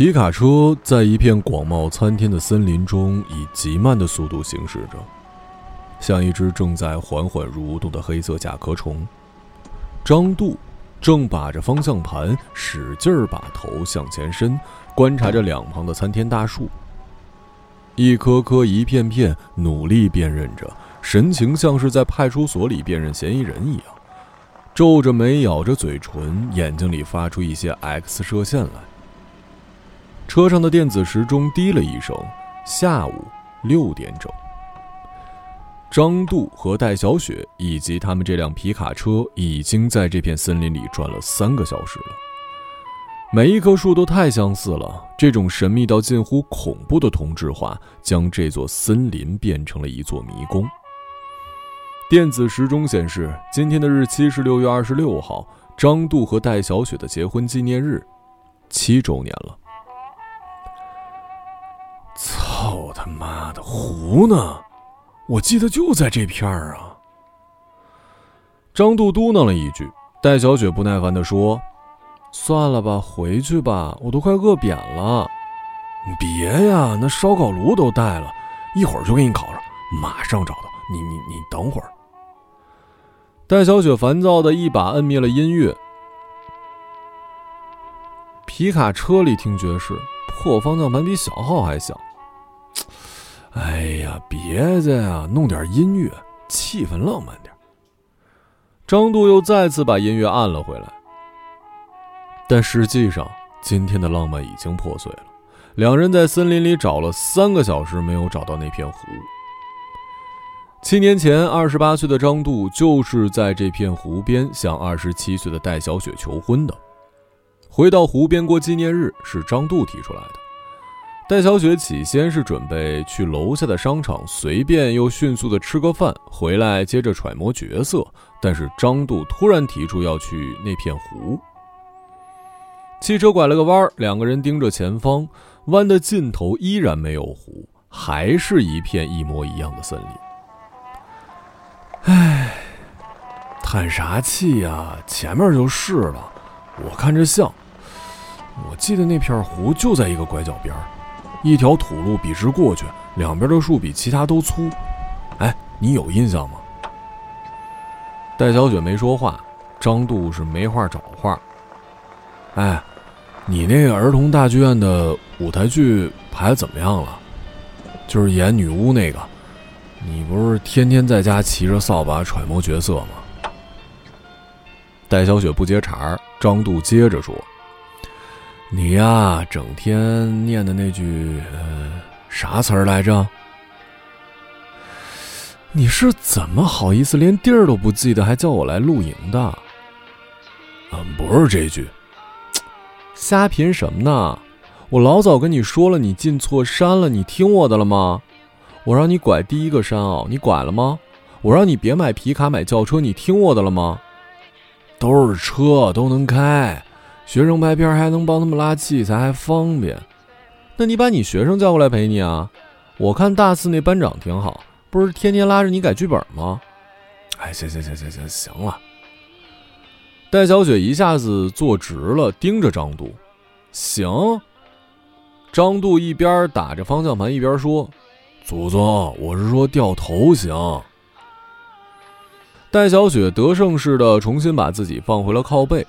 皮卡车在一片广袤参天的森林中以极慢的速度行驶着，像一只正在缓缓蠕动的黑色甲壳虫。张杜正把着方向盘，使劲儿把头向前伸，观察着两旁的参天大树。一颗颗、一片片，努力辨认着，神情像是在派出所里辨认嫌疑人一样，皱着眉，咬着嘴唇，眼睛里发出一些 X 射线来。车上的电子时钟滴了一声，下午六点整。张杜和戴小雪以及他们这辆皮卡车已经在这片森林里转了三个小时了。每一棵树都太相似了，这种神秘到近乎恐怖的同质化，将这座森林变成了一座迷宫。电子时钟显示，今天的日期是六月二十六号，张杜和戴小雪的结婚纪念日，七周年了。他妈的，湖呢？我记得就在这片儿啊。张杜嘟囔了一句，戴小雪不耐烦地说：“算了吧，回去吧，我都快饿扁了。”“别呀，那烧烤炉都带了，一会儿就给你烤上，马上找到。你你你等会儿。”戴小雪烦躁的一把摁灭了音乐。皮卡车里听爵士，破方向盘比小号还响。哎呀，别介呀，弄点音乐，气氛浪漫点。张杜又再次把音乐按了回来，但实际上，今天的浪漫已经破碎了。两人在森林里找了三个小时，没有找到那片湖。七年前，二十八岁的张杜就是在这片湖边向二十七岁的戴小雪求婚的。回到湖边过纪念日是张杜提出来的。戴小雪起先是准备去楼下的商场随便又迅速的吃个饭，回来接着揣摩角色。但是张度突然提出要去那片湖。汽车拐了个弯，两个人盯着前方，弯的尽头依然没有湖，还是一片一模一样的森林。唉，叹啥气呀？前面就是了，我看着像。我记得那片湖就在一个拐角边儿。一条土路笔直过去，两边的树比其他都粗。哎，你有印象吗？戴小雪没说话，张杜是没话找话。哎，你那个儿童大剧院的舞台剧排的怎么样了？就是演女巫那个，你不是天天在家骑着扫把揣摩角色吗？戴小雪不接茬，张杜接着说。你呀，整天念的那句呃啥词儿来着？你是怎么好意思连地儿都不记得，还叫我来露营的？嗯，不是这句。瞎贫什么呢？我老早跟你说了，你进错山了，你听我的了吗？我让你拐第一个山坳，你拐了吗？我让你别买皮卡买轿车，你听我的了吗？都是车，都能开。学生拍片还能帮他们拉器材，还方便。那你把你学生叫过来陪你啊？我看大四那班长挺好，不是天天拉着你改剧本吗？哎，行行行行行行了。戴小雪一下子坐直了，盯着张杜。行。张杜一边打着方向盘一边说：“祖宗，我是说掉头行。”戴小雪得胜似的重新把自己放回了靠背。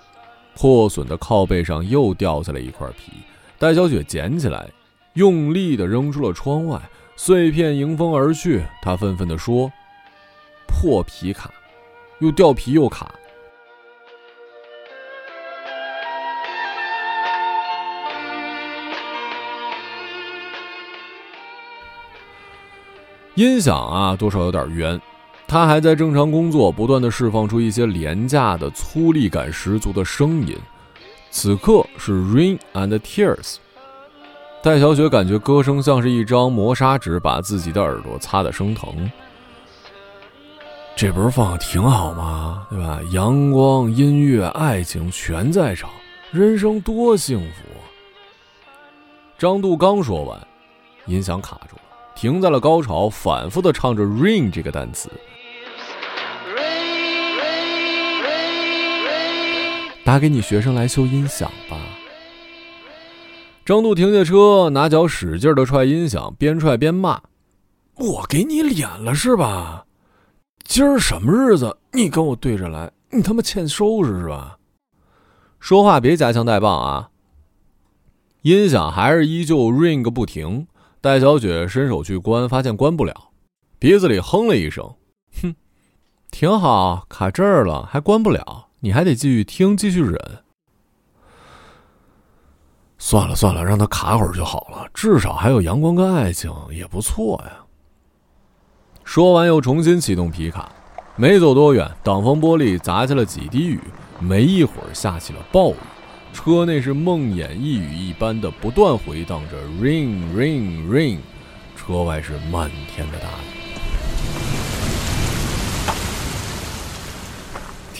破损的靠背上又掉下来一块皮，戴小雪捡起来，用力地扔出了窗外，碎片迎风而去。她愤愤地说：“破皮卡，又掉皮又卡。”音响啊，多少有点冤。他还在正常工作，不断的释放出一些廉价的、粗粝感十足的声音。此刻是《Rain and Tears》。戴小雪感觉歌声像是一张磨砂纸，把自己的耳朵擦得生疼。这不是放的挺好吗？对吧？阳光、音乐、爱情全在场，人生多幸福。张杜刚说完，音响卡住了，停在了高潮，反复的唱着 “Rain” 这个单词。打给你学生来修音响吧。张度停下车，拿脚使劲的踹音响，边踹边骂：“我给你脸了是吧？今儿什么日子？你跟我对着来，你他妈欠收拾是吧？说话别夹枪带棒啊！”音响还是依旧 ring 个不停。戴小雪伸手去关，发现关不了，鼻子里哼了一声：“哼，挺好，卡这儿了还关不了，你还得继续听，继续忍。”算了算了，让他卡会儿就好了，至少还有阳光跟爱情，也不错呀。说完，又重新启动皮卡，没走多远，挡风玻璃砸下了几滴雨，没一会儿下起了暴雨，车内是梦魇一语一般的不断回荡着 “ring ring ring”，车外是漫天的大雨。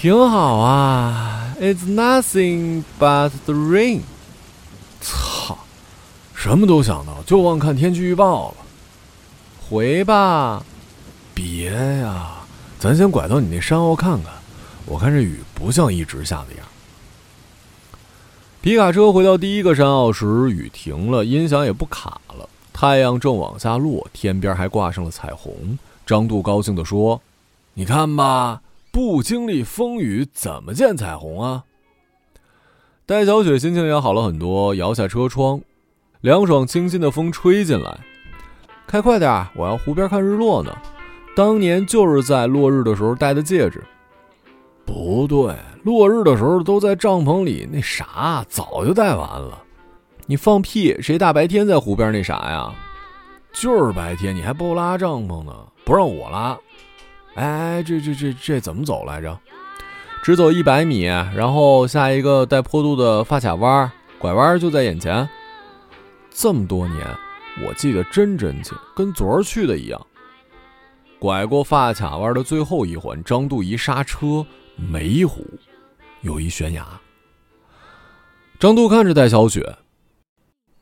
挺好啊，It's nothing but the rain。操，什么都想到，就忘看天气预报了。回吧，别呀，咱先拐到你那山坳看看。我看这雨不像一直下的样。皮卡车回到第一个山坳时，雨停了，音响也不卡了。太阳正往下落，天边还挂上了彩虹。张度高兴地说：“你看吧，不经历风雨，怎么见彩虹啊？”戴小雪心情也好了很多，摇下车窗，凉爽清新的风吹进来。开快点，我要湖边看日落呢。当年就是在落日的时候戴的戒指。不对，落日的时候都在帐篷里，那啥早就戴完了。你放屁！谁大白天在湖边那啥呀？就是白天，你还不拉帐篷呢？不让我拉。哎，这这这这怎么走来着？只走一百米，然后下一个带坡度的发卡弯，拐弯就在眼前。这么多年，我记得真真切，跟昨儿去的一样。拐过发卡弯的最后一环，张度一刹车，没湖，有一悬崖。张度看着戴小雪：“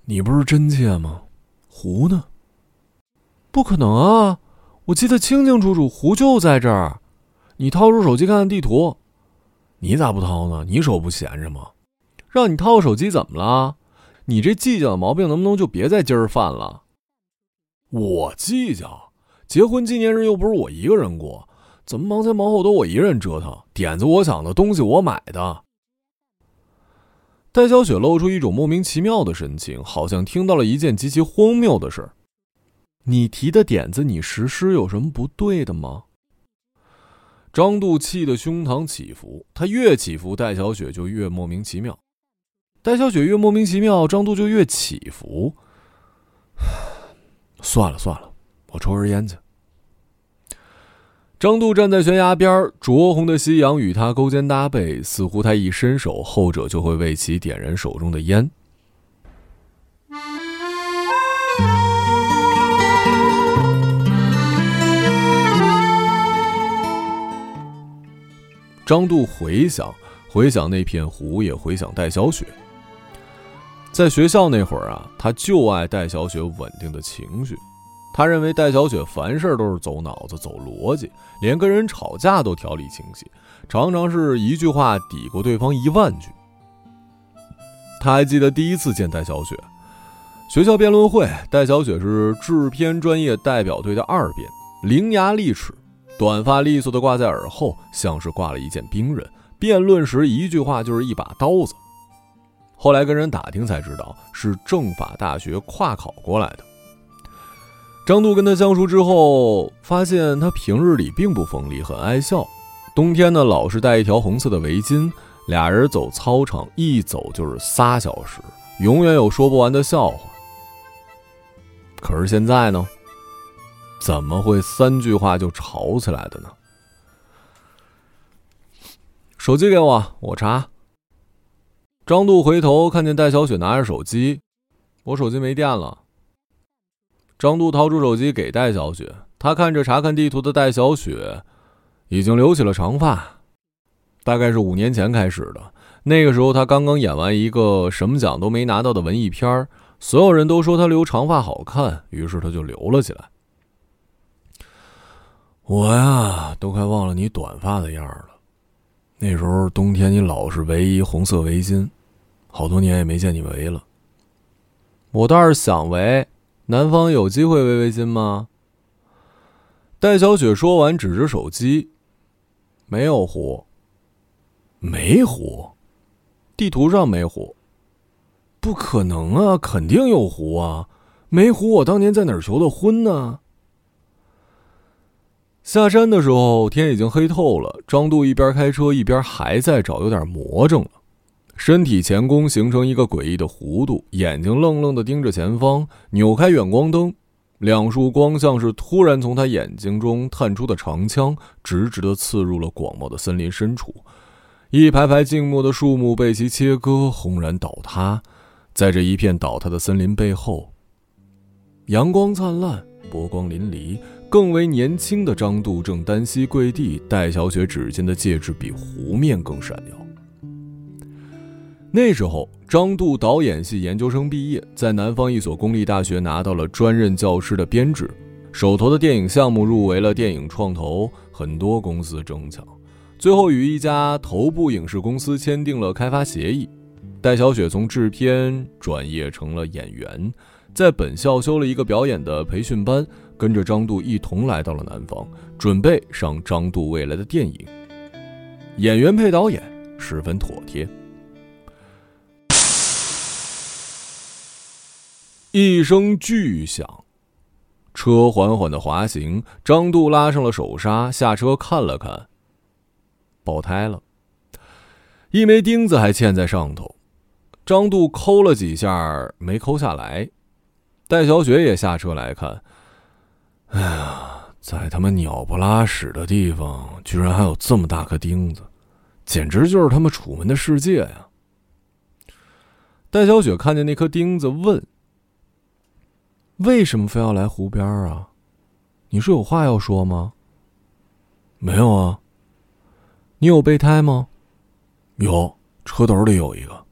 你不是真切吗？湖呢？不可能啊！我记得清清楚楚，湖就在这儿。你掏出手机看看地图。”你咋不掏呢？你手不闲着吗？让你掏个手机怎么了？你这计较的毛病能不能就别在今儿犯了？我计较，结婚纪念日又不是我一个人过，怎么忙前忙后都我一人折腾？点子我想的，东西我买的。戴小雪露出一种莫名其妙的神情，好像听到了一件极其荒谬的事。你提的点子，你实施有什么不对的吗？张度气得胸膛起伏，他越起伏，戴小雪就越莫名其妙；戴小雪越莫名其妙，张度就越起伏。算了算了，我抽根烟去。张度站在悬崖边，灼红的夕阳与他勾肩搭背，似乎他一伸手，后者就会为其点燃手中的烟。张度回想，回想那片湖，也回想戴小雪。在学校那会儿啊，他就爱戴小雪稳定的情绪。他认为戴小雪凡事都是走脑子、走逻辑，连跟人吵架都条理清晰，常常是一句话抵过对方一万句。他还记得第一次见戴小雪，学校辩论会，戴小雪是制片专业代表队的二辩，伶牙俐齿。短发利索的挂在耳后，像是挂了一件兵刃。辩论时一句话就是一把刀子。后来跟人打听才知道，是政法大学跨考过来的。张度跟他相熟之后，发现他平日里并不锋利，很爱笑。冬天呢，老是戴一条红色的围巾。俩人走操场，一走就是仨小时，永远有说不完的笑话。可是现在呢？怎么会三句话就吵起来的呢？手机给我，我查。张度回头看见戴小雪拿着手机，我手机没电了。张度掏出手机给戴小雪，他看着查看地图的戴小雪，已经留起了长发，大概是五年前开始的。那个时候他刚刚演完一个什么奖都没拿到的文艺片所有人都说他留长发好看，于是他就留了起来。我呀，都快忘了你短发的样儿了。那时候冬天，你老是围一红色围巾，好多年也没见你围了。我倒是想围，南方有机会围围巾吗？戴小雪说完，指着手机，没有湖，没湖，地图上没湖，不可能啊，肯定有湖啊，没湖，我当年在哪儿求的婚呢？下山的时候，天已经黑透了。张度一边开车一边还在找，有点魔怔了，身体前弓形成一个诡异的弧度，眼睛愣愣的盯着前方，扭开远光灯。两束光像是突然从他眼睛中探出的长枪，直直地刺入了广袤的森林深处。一排排静默的树木被其切割，轰然倒塌。在这一片倒塌的森林背后，阳光灿烂，波光粼粼。更为年轻的张度正单膝跪地，戴小雪指尖的戒指比湖面更闪耀。那时候，张度导演系研究生毕业，在南方一所公立大学拿到了专任教师的编制，手头的电影项目入围了电影创投，很多公司争抢，最后与一家头部影视公司签订了开发协议。戴小雪从制片转业成了演员，在本校修了一个表演的培训班，跟着张度一同来到了南方，准备上张度未来的电影。演员配导演，十分妥帖。一声巨响，车缓缓的滑行。张度拉上了手刹，下车看了看，爆胎了，一枚钉子还嵌在上头。张度抠了几下，没抠下来。戴小雪也下车来看。哎呀，在他妈鸟不拉屎的地方，居然还有这么大颗钉子，简直就是他妈楚门的世界呀！戴小雪看见那颗钉子，问。为什么非要来湖边啊？你是有话要说吗？没有啊。你有备胎吗？有，车斗里有一个。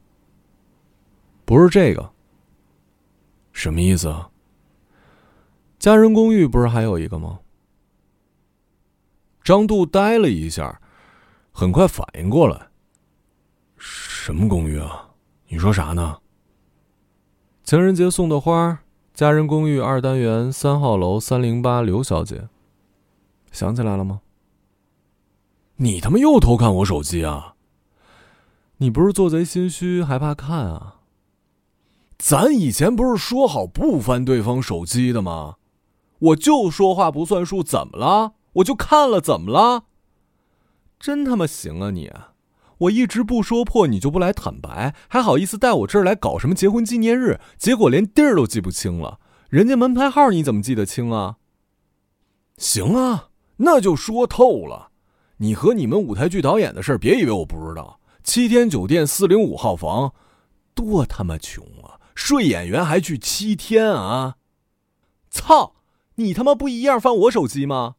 不是这个。什么意思啊？家人公寓不是还有一个吗？张度呆了一下，很快反应过来。什么公寓啊？你说啥呢？情人节送的花。家人公寓二单元三号楼三零八，刘小姐。想起来了吗？你他妈又偷看我手机啊！你不是做贼心虚，还怕看啊？咱以前不是说好不翻对方手机的吗？我就说话不算数，怎么了？我就看了，怎么了？真他妈行啊你！我一直不说破，你就不来坦白，还好意思带我这儿来搞什么结婚纪念日？结果连地儿都记不清了，人家门牌号你怎么记得清啊？行啊，那就说透了，你和你们舞台剧导演的事儿，别以为我不知道。七天酒店四零五号房，多他妈穷！睡演员还去七天啊！操，你他妈不一样翻我手机吗？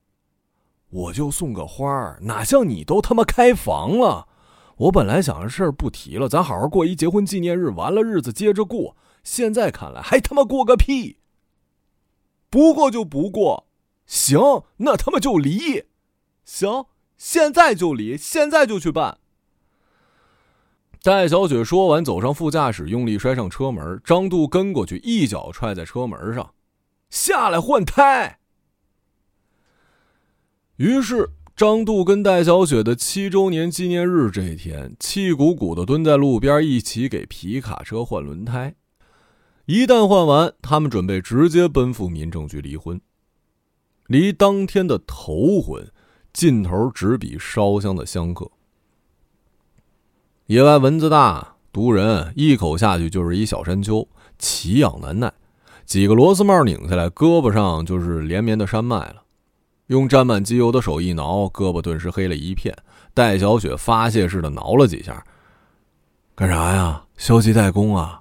我就送个花儿，哪像你都他妈开房了。我本来想着事儿不提了，咱好好过一结婚纪念日，完了日子接着过。现在看来，还他妈过个屁！不过就不过，行，那他妈就离，行，现在就离，现在就去办。戴小雪说完，走上副驾驶，用力摔上车门。张度跟过去，一脚踹在车门上，下来换胎。于是。张度跟戴小雪的七周年纪念日这一天，气鼓鼓的蹲在路边，一起给皮卡车换轮胎。一旦换完，他们准备直接奔赴民政局离婚。离当天的头婚，劲头只比烧香的香客。野外蚊子大，毒人，一口下去就是一小山丘，奇痒难耐。几个螺丝帽拧下来，胳膊上就是连绵的山脉了。用沾满机油的手一挠，胳膊顿时黑了一片。戴小雪发泄似的挠了几下，干啥呀？消极怠工啊？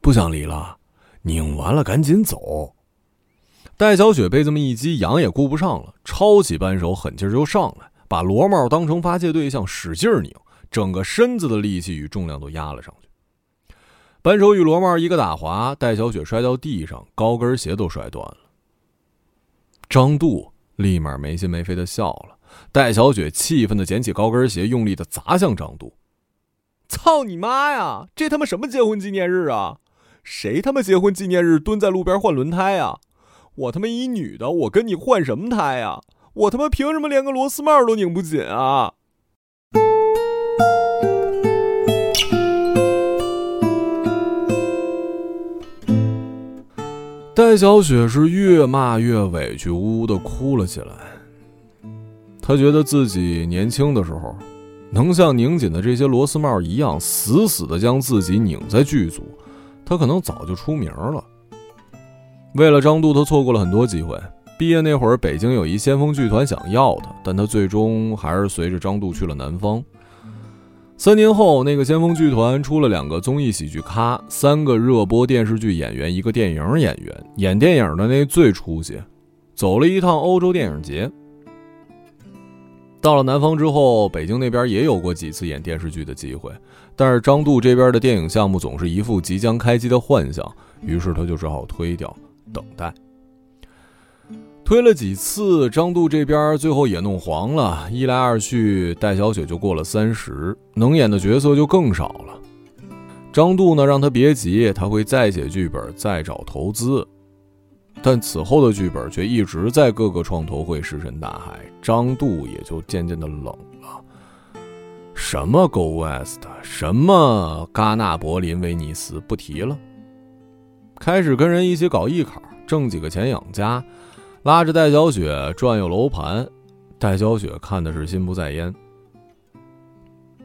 不想离了？拧完了赶紧走。戴小雪被这么一激，痒也顾不上了，抄起扳手，狠劲儿就上来，把螺帽当成发泄对象，使劲拧，整个身子的力气与重量都压了上去。扳手与螺帽一个打滑，戴小雪摔到地上，高跟鞋都摔断了。张度。立马没心没肺的笑了，戴小雪气愤的捡起高跟鞋，用力的砸向张度。操你妈呀！这他妈什么结婚纪念日啊？谁他妈结婚纪念日蹲在路边换轮胎啊？我他妈一女的，我跟你换什么胎呀？我他妈凭什么连个螺丝帽都拧不紧啊？戴小雪是越骂越委屈，呜呜的哭了起来。她觉得自己年轻的时候，能像拧紧的这些螺丝帽一样，死死的将自己拧在剧组，她可能早就出名了。为了张杜，她错过了很多机会。毕业那会儿，北京有一先锋剧团想要她，但她最终还是随着张杜去了南方。三年后，那个先锋剧团出了两个综艺喜剧咖，三个热播电视剧演员，一个电影演员。演电影的那最出息，走了一趟欧洲电影节。到了南方之后，北京那边也有过几次演电视剧的机会，但是张杜这边的电影项目总是一副即将开机的幻想，于是他就只好推掉，等待。推了几次，张杜这边最后也弄黄了。一来二去，戴小雪就过了三十，能演的角色就更少了。张杜呢，让他别急，他会再写剧本，再找投资。但此后的剧本却一直在各个创投会石沉大海，张杜也就渐渐的冷了。什么 Go West，什么戛纳、柏林、威尼斯，不提了。开始跟人一起搞艺考，挣几个钱养家。拉着戴小雪转悠楼盘，戴小雪看的是心不在焉。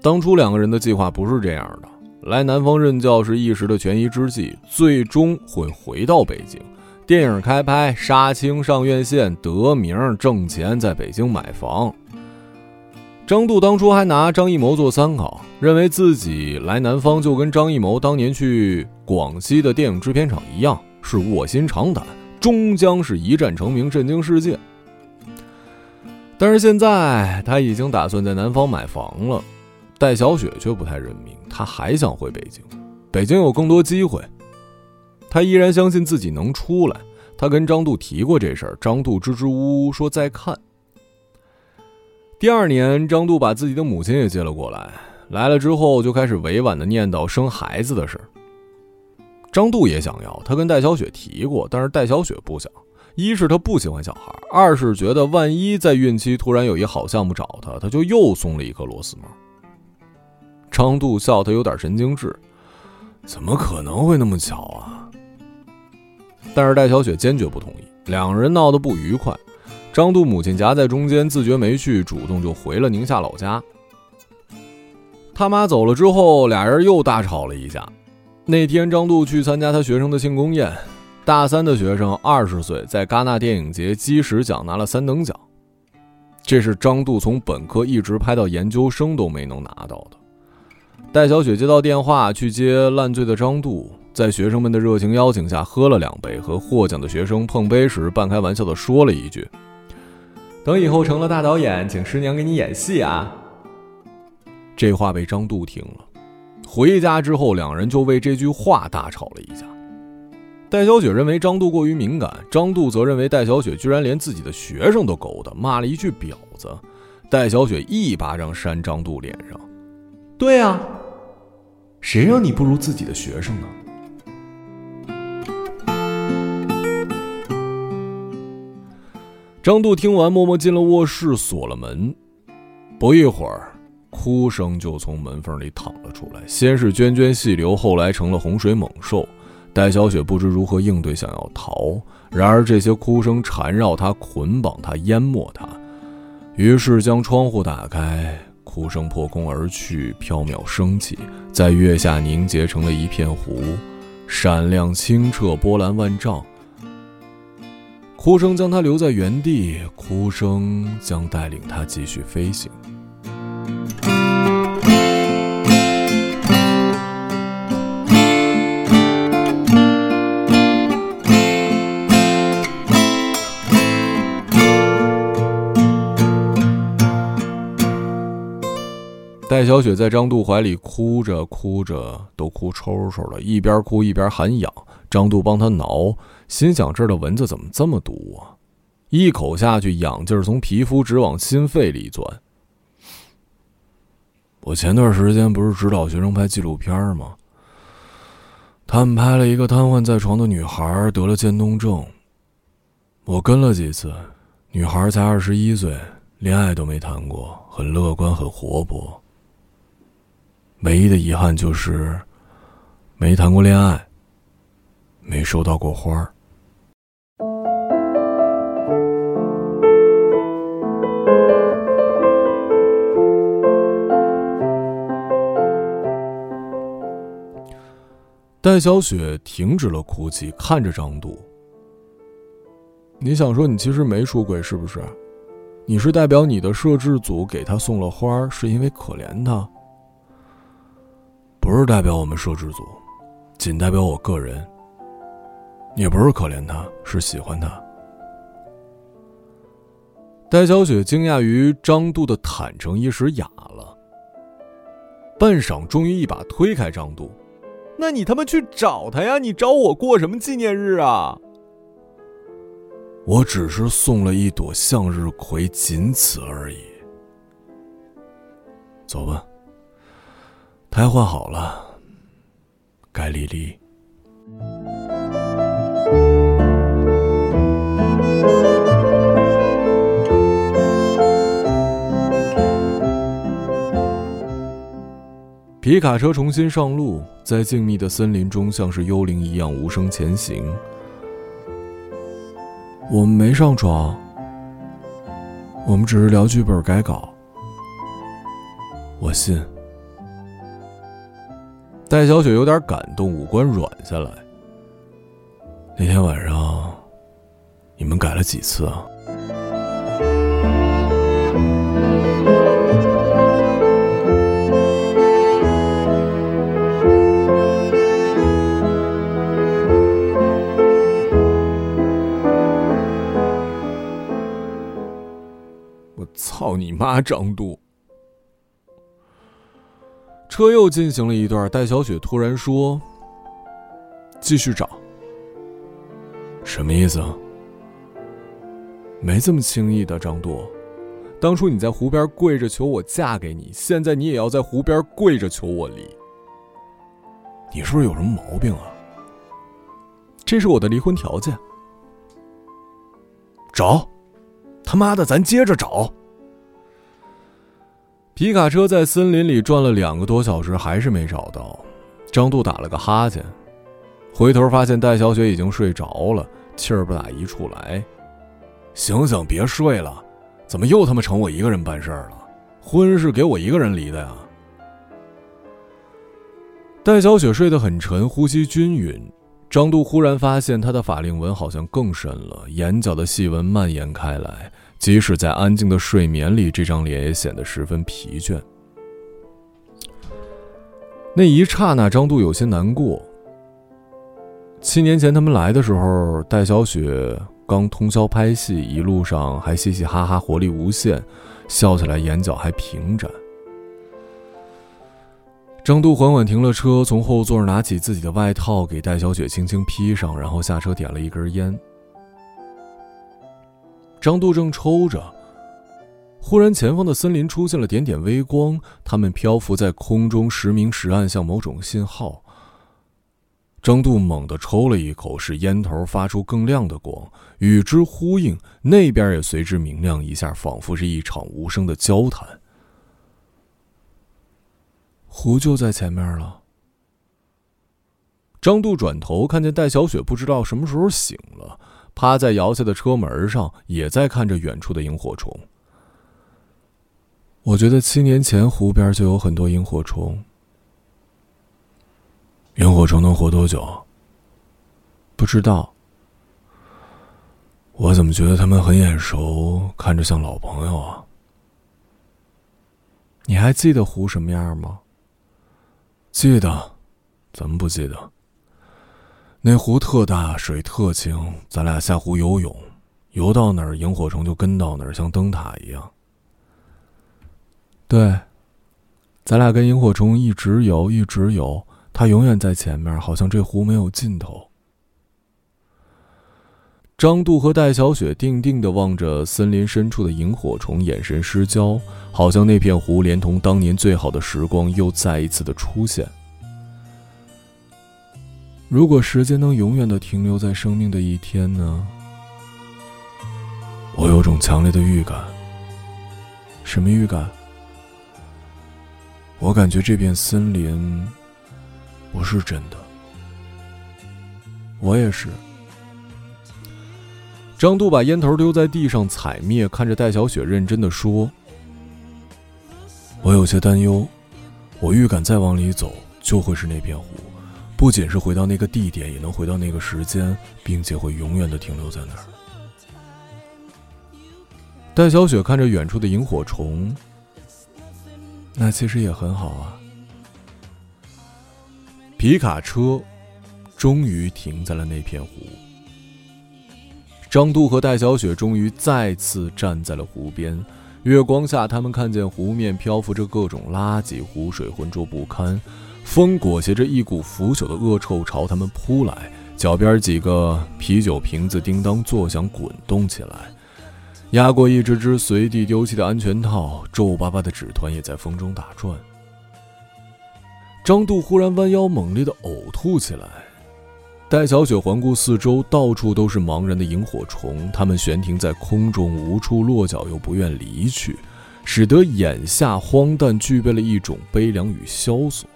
当初两个人的计划不是这样的，来南方任教是一时的权宜之计，最终会回到北京。电影开拍，杀青上院线，得名挣钱，在北京买房。张杜当初还拿张艺谋做参考，认为自己来南方就跟张艺谋当年去广西的电影制片厂一样，是卧薪尝胆。终将是一战成名，震惊世界。但是现在他已经打算在南方买房了，戴小雪却不太认命，他还想回北京，北京有更多机会。他依然相信自己能出来。他跟张杜提过这事儿，张杜支支吾吾说再看。第二年，张杜把自己的母亲也接了过来，来了之后就开始委婉的念叨生孩子的事儿。张杜也想要，他跟戴小雪提过，但是戴小雪不想。一是他不喜欢小孩，二是觉得万一在孕期突然有一好项目找他，他就又松了一颗螺丝帽。张杜笑他有点神经质，怎么可能会那么巧啊？但是戴小雪坚决不同意，两人闹得不愉快。张杜母亲夹在中间，自觉没趣，主动就回了宁夏老家。他妈走了之后，俩人又大吵了一架。那天，张杜去参加他学生的庆功宴。大三的学生，二十岁，在戛纳电影节基石奖拿了三等奖，这是张杜从本科一直拍到研究生都没能拿到的。戴小雪接到电话去接烂醉的张杜，在学生们的热情邀请下喝了两杯，和获奖的学生碰杯时，半开玩笑的说了一句：“等以后成了大导演，请师娘给你演戏啊。”这话被张杜听了。回家之后，两人就为这句话大吵了一架。戴小雪认为张度过于敏感，张度则认为戴小雪居然连自己的学生都勾搭，骂了一句“婊子”。戴小雪一巴掌扇张度脸上：“对啊，谁让你不如自己的学生呢？”张度听完，默默进了卧室，锁了门。不一会儿。哭声就从门缝里淌了出来，先是涓涓细流，后来成了洪水猛兽。戴小雪不知如何应对，想要逃，然而这些哭声缠绕她，捆绑她，淹没她。于是将窗户打开，哭声破空而去，缥缈升起，在月下凝结成了一片湖，闪亮清澈，波澜万丈。哭声将她留在原地，哭声将带领她继续飞行。小雪在张杜怀里哭着哭着，都哭抽抽了，一边哭一边喊痒。张杜帮她挠，心想这儿的蚊子怎么这么毒啊？一口下去，痒劲儿从皮肤直往心肺里钻。我前段时间不是指导学生拍纪录片吗？他们拍了一个瘫痪在床的女孩得了渐冻症。我跟了几次，女孩才二十一岁，恋爱都没谈过，很乐观，很活泼。唯一的遗憾就是没谈过恋爱，没收到过花儿。戴小雪停止了哭泣，看着张度。你想说你其实没出轨是不是？你是代表你的摄制组给他送了花，是因为可怜他？不是代表我们摄制组，仅代表我个人。也不是可怜他，是喜欢他。戴小雪惊讶于张度的坦诚，一时哑了。半晌，终于一把推开张度。那你他妈去找他呀！你找我过什么纪念日啊？我只是送了一朵向日葵，仅此而已。走吧，胎换好了，该离离。皮卡车重新上路，在静谧的森林中，像是幽灵一样无声前行。我们没上床，我们只是聊剧本改稿。我信。戴小雪有点感动，五官软下来。那天晚上，你们改了几次啊？我操你妈！张度。车又进行了一段，戴小雪突然说：“继续找。”什么意思啊？没这么轻易的，张度。当初你在湖边跪着求我嫁给你，现在你也要在湖边跪着求我离。你是不是有什么毛病啊？这是我的离婚条件。找，他妈的，咱接着找。皮卡车在森林里转了两个多小时，还是没找到。张度打了个哈欠，回头发现戴小雪已经睡着了，气儿不打一处来。醒醒，别睡了！怎么又他妈成我一个人办事儿了？婚是给我一个人离的呀！戴小雪睡得很沉，呼吸均匀。张度忽然发现她的法令纹好像更深了，眼角的细纹蔓延开来。即使在安静的睡眠里，这张脸也显得十分疲倦。那一刹那，张度有些难过。七年前他们来的时候，戴小雪刚通宵拍戏，一路上还嘻嘻哈哈，活力无限，笑起来眼角还平展。张度缓缓停了车，从后座拿起自己的外套，给戴小雪轻轻披上，然后下车点了一根烟。张度正抽着，忽然前方的森林出现了点点微光，它们漂浮在空中，时明时暗，像某种信号。张度猛地抽了一口，使烟头发出更亮的光，与之呼应，那边也随之明亮一下，仿佛是一场无声的交谈。湖就在前面了。张度转头看见戴小雪，不知道什么时候醒了。趴在摇下的车门上，也在看着远处的萤火虫。我觉得七年前湖边就有很多萤火虫。萤火虫能活多久？不知道。我怎么觉得他们很眼熟，看着像老朋友啊？你还记得湖什么样吗？记得，怎么不记得？那湖特大，水特清，咱俩下湖游泳，游到哪儿，萤火虫就跟到哪儿，像灯塔一样。对，咱俩跟萤火虫一直游，一直游，它永远在前面，好像这湖没有尽头。张度和戴小雪定定的望着森林深处的萤火虫，眼神失焦，好像那片湖连同当年最好的时光又再一次的出现。如果时间能永远的停留在生命的一天呢？我有种强烈的预感。什么预感？我感觉这片森林不是真的。我也是。张杜把烟头丢在地上踩灭，看着戴小雪，认真的说：“我有些担忧，我预感再往里走就会是那片湖，不仅是回到那个地点，也能回到那个时间，并且会永远的停留在那儿。”戴小雪看着远处的萤火虫，那其实也很好啊。皮卡车终于停在了那片湖。张杜和戴小雪终于再次站在了湖边，月光下，他们看见湖面漂浮着各种垃圾，湖水浑浊不堪，风裹挟着一股腐朽的恶臭朝他们扑来，脚边几个啤酒瓶子叮当作响，滚动起来，压过一只只随地丢弃的安全套，皱巴巴的纸团也在风中打转。张杜忽然弯腰猛烈的呕吐起来。戴小雪环顾四周，到处都是茫然的萤火虫，它们悬停在空中，无处落脚，又不愿离去，使得眼下荒诞具备了一种悲凉与萧索。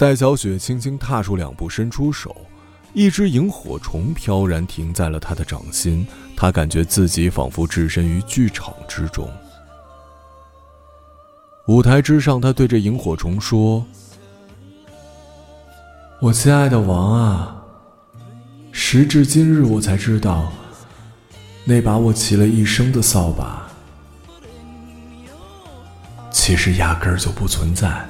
戴小雪轻轻踏出两步，伸出手，一只萤火虫飘然停在了她的掌心，她感觉自己仿佛置身于剧场之中。舞台之上，她对着萤火虫说。我亲爱的王啊，时至今日，我才知道，那把我骑了一生的扫把，其实压根儿就不存在。